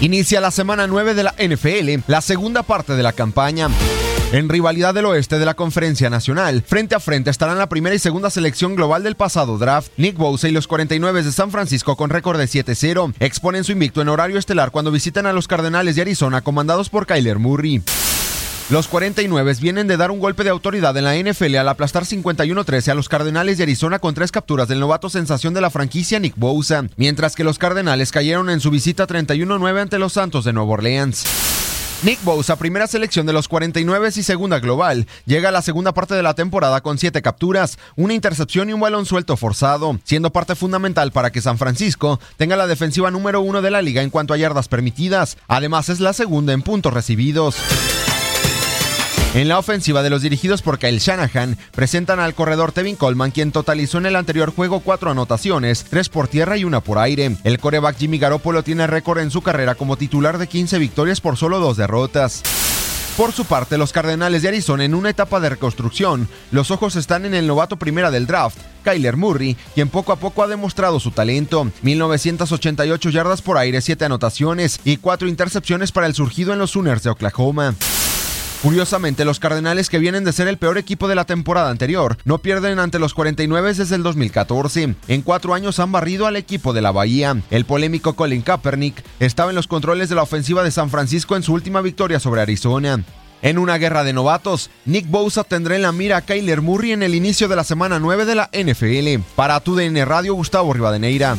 Inicia la semana 9 de la NFL, la segunda parte de la campaña. En rivalidad del oeste de la Conferencia Nacional, frente a frente estarán la primera y segunda selección global del pasado draft. Nick Bosa y los 49 de San Francisco con récord de 7-0 exponen su invicto en horario estelar cuando visitan a los Cardenales de Arizona comandados por Kyler Murray. Los 49 vienen de dar un golpe de autoridad en la NFL al aplastar 51-13 a los Cardenales de Arizona con tres capturas del novato sensación de la franquicia Nick Bosa, mientras que los Cardenales cayeron en su visita 31-9 ante los Santos de Nueva Orleans. Nick Bosa, primera selección de los 49 y segunda global, llega a la segunda parte de la temporada con siete capturas, una intercepción y un balón suelto forzado, siendo parte fundamental para que San Francisco tenga la defensiva número uno de la liga en cuanto a yardas permitidas. Además, es la segunda en puntos recibidos. En la ofensiva de los dirigidos por Kyle Shanahan, presentan al corredor Tevin Coleman, quien totalizó en el anterior juego cuatro anotaciones, tres por tierra y una por aire. El coreback Jimmy Garoppolo tiene récord en su carrera como titular de 15 victorias por solo dos derrotas. Por su parte, los Cardenales de Arizona en una etapa de reconstrucción, los ojos están en el novato primera del draft, Kyler Murray, quien poco a poco ha demostrado su talento. 1988 yardas por aire, 7 anotaciones y 4 intercepciones para el surgido en los Sooners de Oklahoma. Curiosamente, los Cardenales que vienen de ser el peor equipo de la temporada anterior no pierden ante los 49 desde el 2014. En cuatro años han barrido al equipo de la Bahía. El polémico Colin Kaepernick estaba en los controles de la ofensiva de San Francisco en su última victoria sobre Arizona. En una guerra de novatos, Nick Bosa tendrá en la mira a Kyler Murray en el inicio de la semana 9 de la NFL. Para TUDN Radio, Gustavo Rivadeneira.